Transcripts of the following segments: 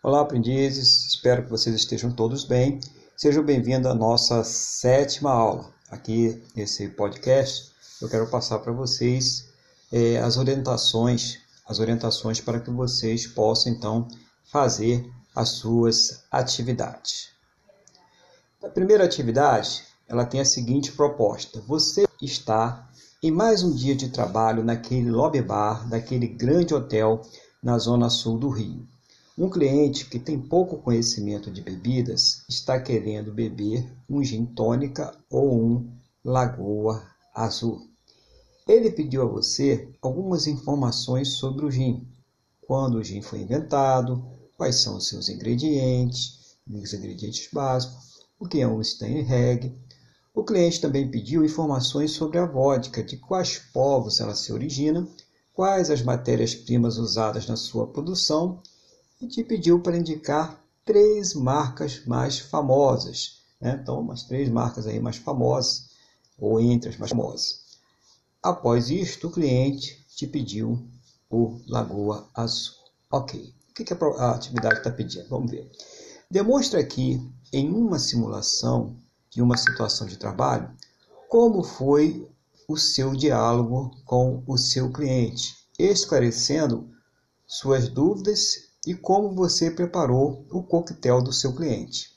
Olá, aprendizes, espero que vocês estejam todos bem. Sejam bem-vindos à nossa sétima aula. Aqui nesse podcast, eu quero passar para vocês é, as orientações, as orientações para que vocês possam então fazer as suas atividades. A primeira atividade, ela tem a seguinte proposta: você está em mais um dia de trabalho naquele lobby bar daquele grande hotel na zona sul do Rio. Um cliente que tem pouco conhecimento de bebidas está querendo beber um gin tônica ou um Lagoa Azul. Ele pediu a você algumas informações sobre o gin. Quando o gin foi inventado, quais são os seus ingredientes, os ingredientes básicos, o que é um Steinreg. O cliente também pediu informações sobre a vodka, de quais povos ela se origina, quais as matérias-primas usadas na sua produção e te pediu para indicar três marcas mais famosas. Né? Então, umas três marcas aí mais famosas, ou entre as mais famosas. Após isto, o cliente te pediu o Lagoa Azul. Ok. O que, que a atividade está pedindo? Vamos ver. Demonstra aqui, em uma simulação de uma situação de trabalho, como foi o seu diálogo com o seu cliente, esclarecendo suas dúvidas e como você preparou o coquetel do seu cliente.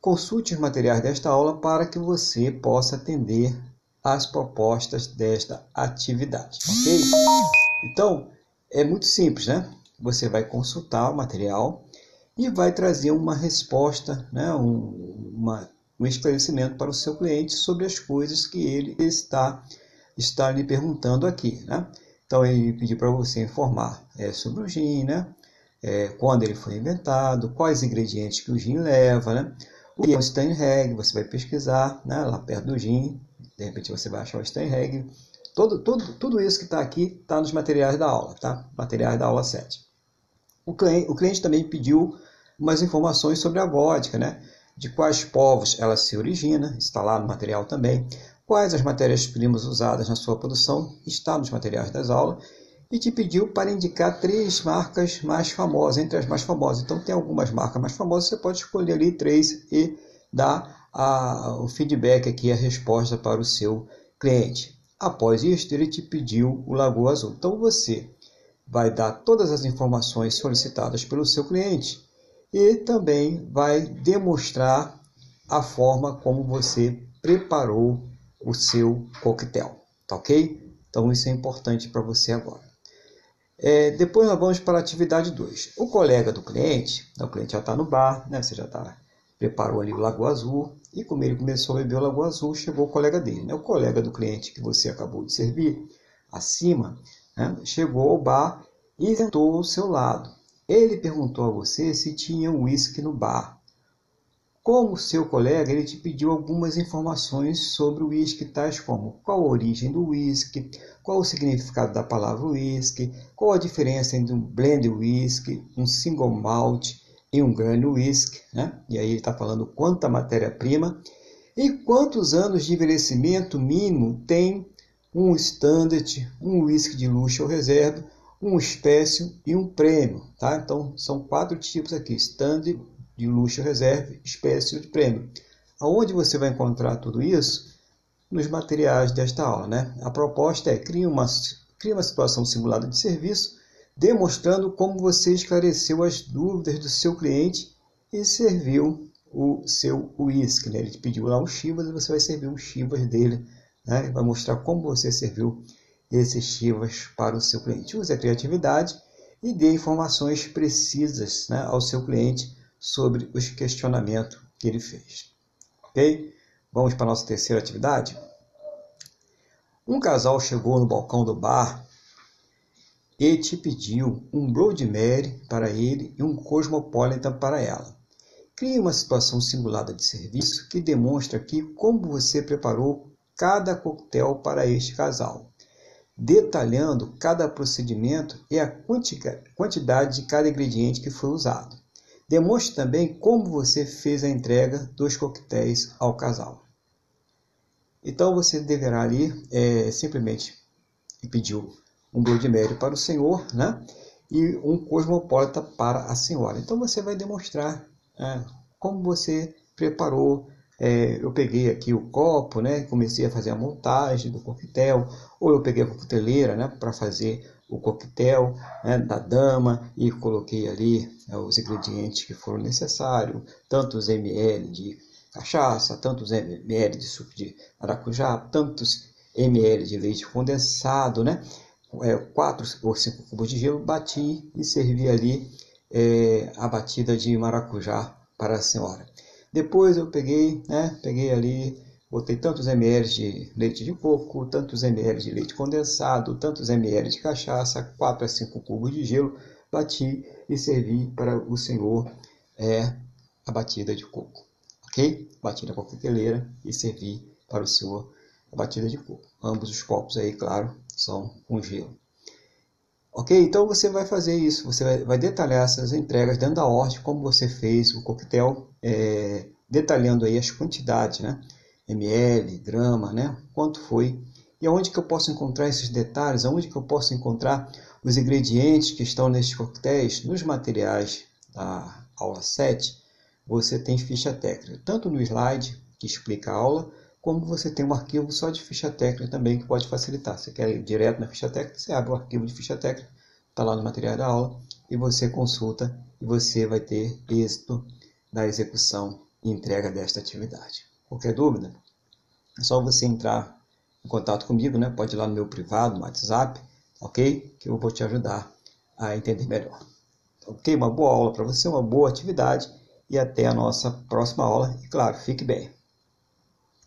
Consulte os materiais desta aula para que você possa atender às propostas desta atividade, ok? Então, é muito simples, né? Você vai consultar o material e vai trazer uma resposta, né? um, uma, um esclarecimento para o seu cliente sobre as coisas que ele está, está lhe perguntando aqui, né? Então, ele pediu para você informar é, sobre o gin, né? É, quando ele foi inventado, quais ingredientes que o gin leva, né? O que é o você vai pesquisar né, lá perto do gin, de repente você vai achar o Steinreg. Todo, todo, tudo isso que está aqui está nos materiais da aula, tá? Materiais da aula 7. O cliente, o cliente também pediu umas informações sobre a vodka, né? De quais povos ela se origina, está lá no material também. Quais as matérias-primas usadas na sua produção, está nos materiais das aulas e te pediu para indicar três marcas mais famosas, entre as mais famosas. Então, tem algumas marcas mais famosas, você pode escolher ali três e dar a, o feedback aqui, a resposta para o seu cliente. Após isso, ele te pediu o Lagoa Azul. Então, você vai dar todas as informações solicitadas pelo seu cliente e também vai demonstrar a forma como você preparou o seu coquetel, tá ok? Então isso é importante para você agora. É, depois nós vamos para a atividade 2. O colega do cliente, então o cliente já está no bar, né? você já está preparou ali o Lagoa Azul, e como ele começou a beber o Lagoa Azul, chegou o colega dele. Né? O colega do cliente que você acabou de servir, acima, né? chegou ao bar e sentou ao seu lado. Ele perguntou a você se tinha uísque no bar. Como seu colega, ele te pediu algumas informações sobre o uísque, tais como qual a origem do uísque, qual o significado da palavra uísque, qual a diferença entre um blend whisky, um single malt e um grain whisky, né? e aí ele está falando quanta matéria-prima, e quantos anos de envelhecimento mínimo tem um standard, um whisky de luxo ou reserva, um espécie e um prêmio. Tá? Então, são quatro tipos aqui, standard, de luxo reserva, espécie de prêmio. Aonde você vai encontrar tudo isso? Nos materiais desta aula. Né? A proposta é criar uma, criar uma situação simulada de serviço, demonstrando como você esclareceu as dúvidas do seu cliente e serviu o seu uísque. Né? Ele te pediu lá um chivas e você vai servir um chivas dele. Né? Vai mostrar como você serviu esses chivas para o seu cliente. Use a criatividade e dê informações precisas né, ao seu cliente sobre os questionamentos que ele fez. Ok? Vamos para a nossa terceira atividade? Um casal chegou no balcão do bar e te pediu um Blood Mary para ele e um Cosmopolitan para ela. Crie uma situação simulada de serviço que demonstra aqui como você preparou cada coquetel para este casal, detalhando cada procedimento e a quantidade de cada ingrediente que foi usado. Demonstre também como você fez a entrega dos coquetéis ao casal. Então você deverá ali é, simplesmente pedir um Blood Mary para o senhor, né? e um cosmopolita para a senhora. Então você vai demonstrar é, como você preparou. É, eu peguei aqui o copo, né? Comecei a fazer a montagem do coquetel, ou eu peguei a coqueteleira, né? Para fazer o coquetel né, da dama e coloquei ali né, os ingredientes que foram necessários, tantos ml de cachaça, tantos ml de suco de maracujá, tantos ml de leite condensado, né? É, 4 ou 5 cubos de gelo, bati e servi ali é, a batida de maracujá para a senhora. Depois eu peguei, né? Peguei ali Botei tantos ml de leite de coco, tantos ml de leite condensado, tantos ml de cachaça, 4 a 5 cubos de gelo, bati e servi para o senhor é, a batida de coco. Ok? Bati na coqueteleira e servi para o senhor a batida de coco. Ambos os copos aí, claro, são com gelo. Ok? Então você vai fazer isso, você vai, detalhar essas entregas dentro da ordem, como você fez o coquetel, é, detalhando aí as quantidades, né? Ml, grama, né? Quanto foi? E aonde que eu posso encontrar esses detalhes? Aonde que eu posso encontrar os ingredientes que estão nesses coquetéis? Nos materiais da aula 7, você tem ficha técnica, tanto no slide que explica a aula, como você tem um arquivo só de ficha técnica também que pode facilitar. Você quer ir direto na ficha técnica, você abre o arquivo de ficha técnica, está lá no material da aula, e você consulta e você vai ter êxito da execução e entrega desta atividade. Qualquer dúvida? É só você entrar em contato comigo, né? Pode ir lá no meu privado, no WhatsApp, ok? Que eu vou te ajudar a entender melhor. Ok? Uma boa aula para você, uma boa atividade e até a nossa próxima aula. E claro, fique bem.